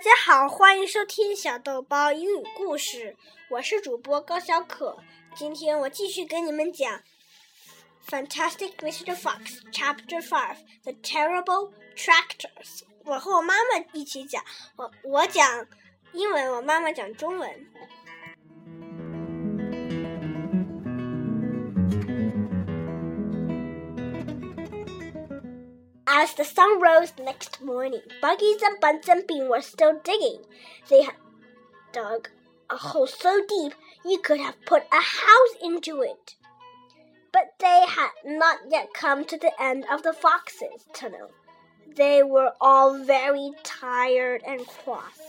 大家好，欢迎收听小豆包英语故事，我是主播高小可。今天我继续给你们讲《Fantastic Mr. Fox》Chapter Five: The Terrible Tractors。我和我妈妈一起讲，我我讲英文，我妈妈讲中文。As the sun rose the next morning, Buggies and Buns and Bean were still digging. They had dug a hole so deep you could have put a house into it. But they had not yet come to the end of the fox's tunnel. They were all very tired and cross.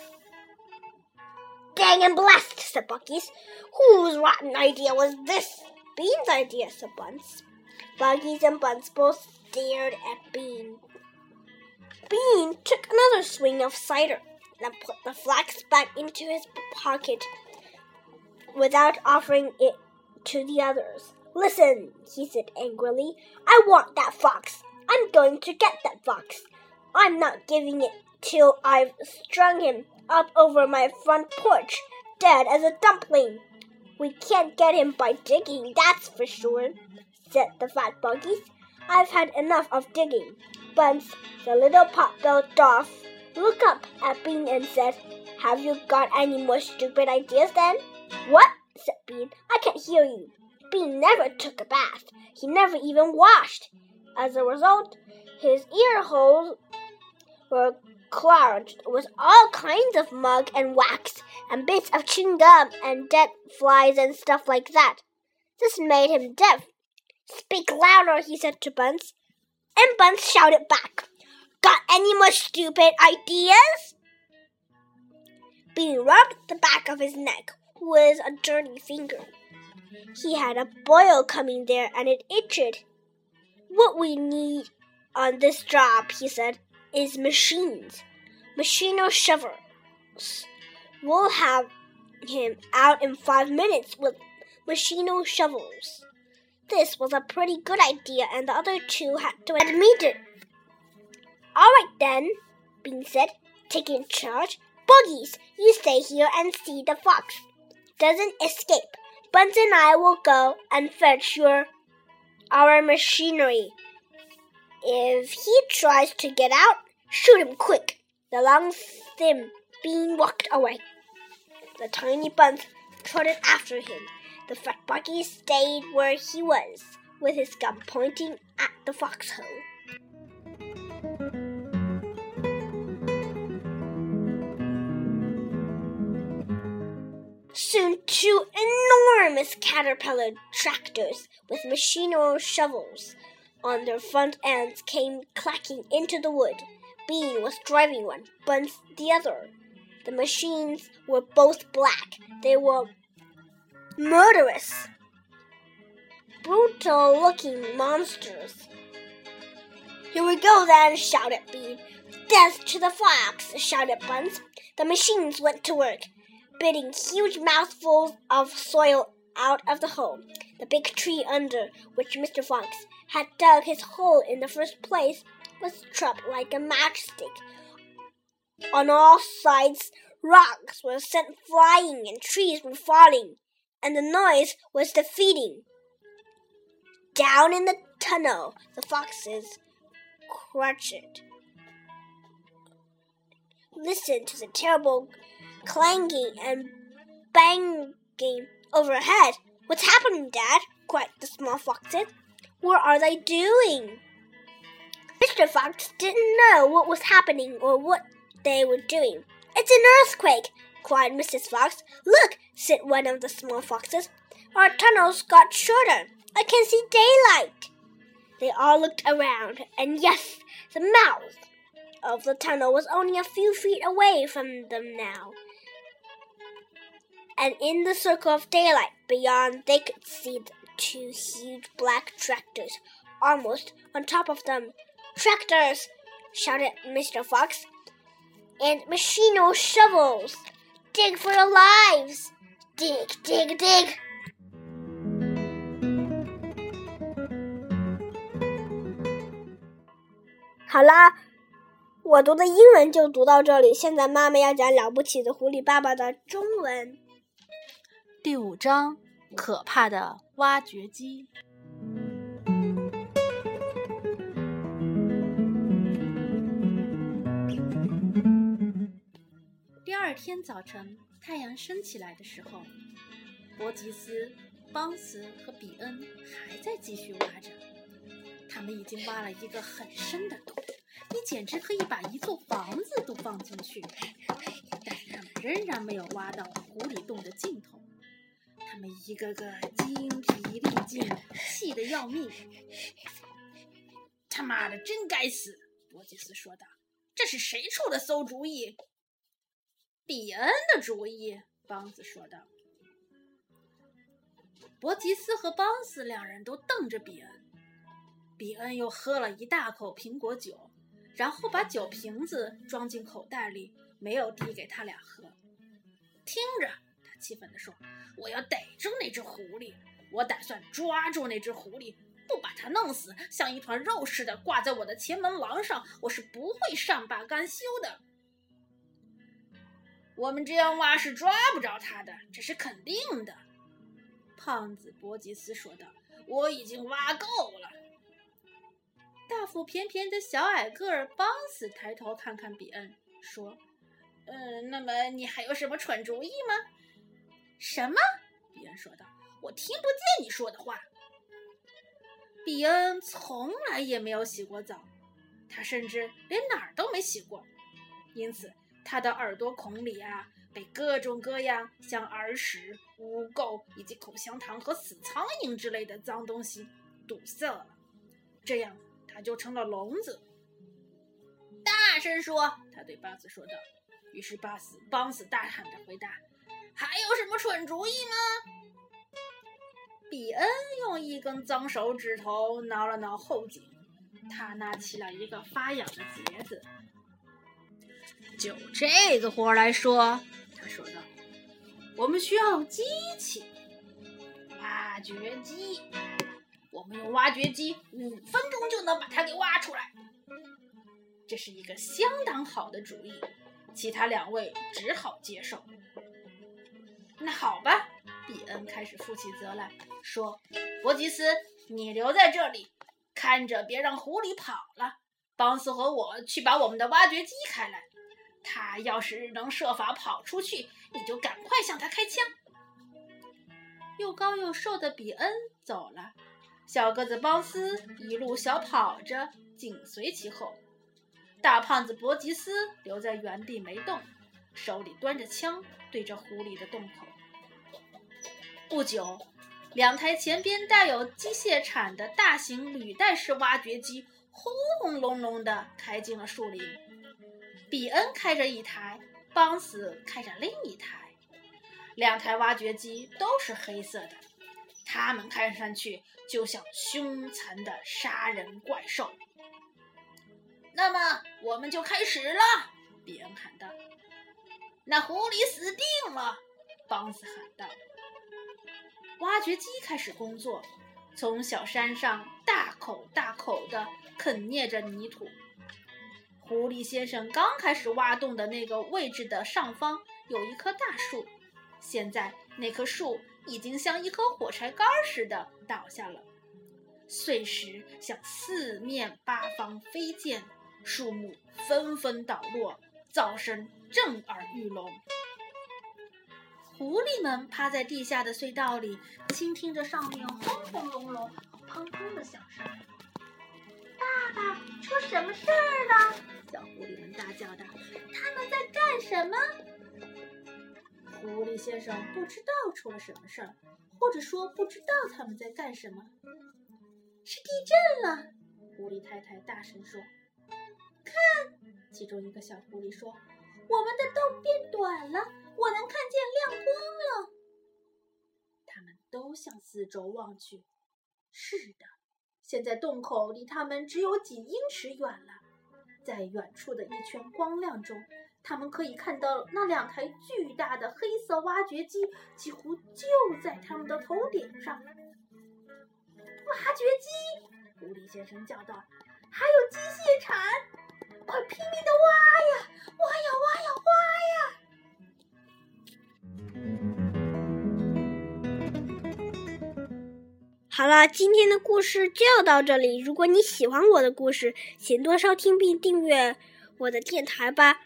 Dang and blast, said Buggies. Whose rotten idea was this? Bean's idea, said Buns. Buggies and Buns both stared at Bean. Bean took another swing of cider and put the flax back into his pocket without offering it to the others. Listen, he said angrily. I want that fox. I'm going to get that fox. I'm not giving it till I've strung him up over my front porch, dead as a dumpling. We can't get him by digging, that's for sure, said the fat buggies. I've had enough of digging. Buns, the little pot-bellied dwarf, looked up at Bean and said, Have you got any more stupid ideas then? What? said Bean. I can't hear you. Bean never took a bath. He never even washed. As a result, his ear holes were clogged with all kinds of mud and wax and bits of chewing gum and dead flies and stuff like that. This made him deaf Speak louder, he said to Bunce. And Bunce shouted back, Got any more stupid ideas? Bean rubbed the back of his neck with a dirty finger. He had a boil coming there and it itched. What we need on this job, he said, is machines. Machino shovels. We'll have him out in five minutes with Machino shovels. This was a pretty good idea, and the other two had to admit it. All right then, Bean said, taking charge. Buggies, you stay here and see the fox doesn't escape. Buns and I will go and fetch your our machinery. If he tries to get out, shoot him quick. The long, thin Bean walked away. The tiny Buns trotted after him. The fat buggy stayed where he was, with his gun pointing at the foxhole. Soon two enormous caterpillar tractors with machine shovels on their front ends came clacking into the wood. Bean was driving one, Buns the other. The machines were both black. They were murderous, brutal looking monsters. Here we go then, shouted Bean. Death to the fox, shouted Buns. The machines went to work, biting huge mouthfuls of soil out of the hole. The big tree under which Mr. Fox had dug his hole in the first place was trapped like a matchstick. On all sides, rocks were sent flying and trees were falling and the noise was defeating. Down in the tunnel, the foxes crouched. Listen to the terrible clanging and banging overhead. What's happening, Dad? cried the small foxes. What are they doing? Mr. Fox didn't know what was happening or what they were doing. It's an earthquake, cried Mrs. Fox. Look, said one of the small foxes. Our tunnels got shorter. I can see daylight. They all looked around, and yes, the mouth of the tunnel was only a few feet away from them now. And in the circle of daylight beyond, they could see the two huge black tractors almost on top of them. Tractors! shouted Mr. Fox. And machino shovels! Dig for your lives! Dig, dig, dig! 好啦，我读的英文就读到这里，现在妈妈要讲了不起的狐狸爸爸的中文。第五章：可怕的挖掘机。第二天早晨，太阳升起来的时候，伯吉斯、邦斯和比恩还在继续挖着。他们已经挖了一个很深的洞。你简直可以把一座房子都放进去，但他们仍然没有挖到狐狸洞的尽头。他们一个个精疲力尽，气得要命。他妈的，真该死！伯吉斯说道：“这是谁出的馊主意？”比恩的主意，邦斯说道。伯吉斯和邦斯两人都瞪着比恩。比恩又喝了一大口苹果酒。然后把酒瓶子装进口袋里，没有递给他俩喝。听着，他气愤地说：“我要逮住那只狐狸！我打算抓住那只狐狸，不把它弄死，像一团肉似的挂在我的前门廊上，我是不会善罢甘休的。我们这样挖是抓不着他的，这是肯定的。”胖子伯吉斯说道：“我已经挖够了。”大腹便便的小矮个儿邦斯抬头看看比恩，说：“嗯，那么你还有什么蠢主意吗？”“什么？”比恩说道，“我听不见你说的话。”比恩从来也没有洗过澡，他甚至连哪儿都没洗过，因此他的耳朵孔里啊，被各种各样像耳屎、污垢以及口香糖和死苍蝇之类的脏东西堵塞了，这样。他就成了聋子。大声说，他对巴斯说道。于是巴斯邦斯大喊着回答：“还有什么蠢主意吗？”比恩用一根脏手指头挠了挠后颈，他拿起了一个发痒的结子。就这个活来说，他说道：“我们需要机器，挖掘机。”我们用挖掘机五分钟就能把它给挖出来，这是一个相当好的主意。其他两位只好接受。那好吧，比恩开始负起责来说：“伯吉斯，你留在这里，看着别让狐狸跑了。邦斯和我去把我们的挖掘机开来。他要是能设法跑出去，你就赶快向他开枪。”又高又瘦的比恩走了。小个子邦斯一路小跑着，紧随其后。大胖子伯吉斯留在原地没动，手里端着枪，对着狐狸的洞口。不久，两台前边带有机械铲的大型履带式挖掘机轰轰隆隆地开进了树林。比恩开着一台，邦斯开着另一台。两台挖掘机都是黑色的。他们看上去就像凶残的杀人怪兽。那么，我们就开始了！比恩喊道。那狐狸死定了！邦斯喊道。挖掘机开始工作，从小山上大口大口地啃啮着泥土。狐狸先生刚开始挖洞的那个位置的上方有一棵大树，现在那棵树。已经像一颗火柴杆似的倒下了，碎石向四面八方飞溅，树木纷纷倒落，噪声震耳欲聋。狐狸们趴在地下的隧道里，倾听着上面轰轰隆隆砰砰的响声。爸爸，出什么事儿了？小狐狸们大叫道：“他们在干什么？”狐狸先生不知道出了什么事儿，或者说不知道他们在干什么。是地震了！狐狸太太大声说：“看！”其中一个小狐狸说：“我们的洞变短了，我能看见亮光了。”他们都向四周望去。是的，现在洞口离他们只有几英尺远了，在远处的一圈光亮中。他们可以看到那两台巨大的黑色挖掘机几乎就在他们的头顶上。挖掘机！狐狸先生叫道：“还有机械铲！快拼命的挖呀，挖呀挖呀挖呀！好了，今天的故事就到这里。如果你喜欢我的故事，请多收听并订阅我的电台吧。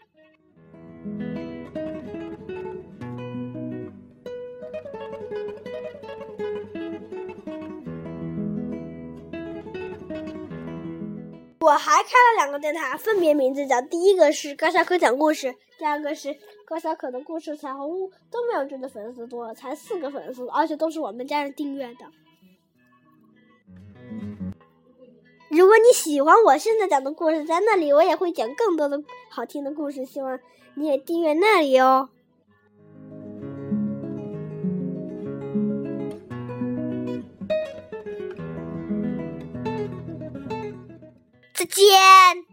我还开了两个电台，分别名字叫第一个是高小可讲故事，第二个是高小可的故事彩虹屋，都没有这的粉丝多，才四个粉丝，而且都是我们家人订阅的。如果你喜欢我现在讲的故事，在那里我也会讲更多的好听的故事，希望你也订阅那里哦。再见。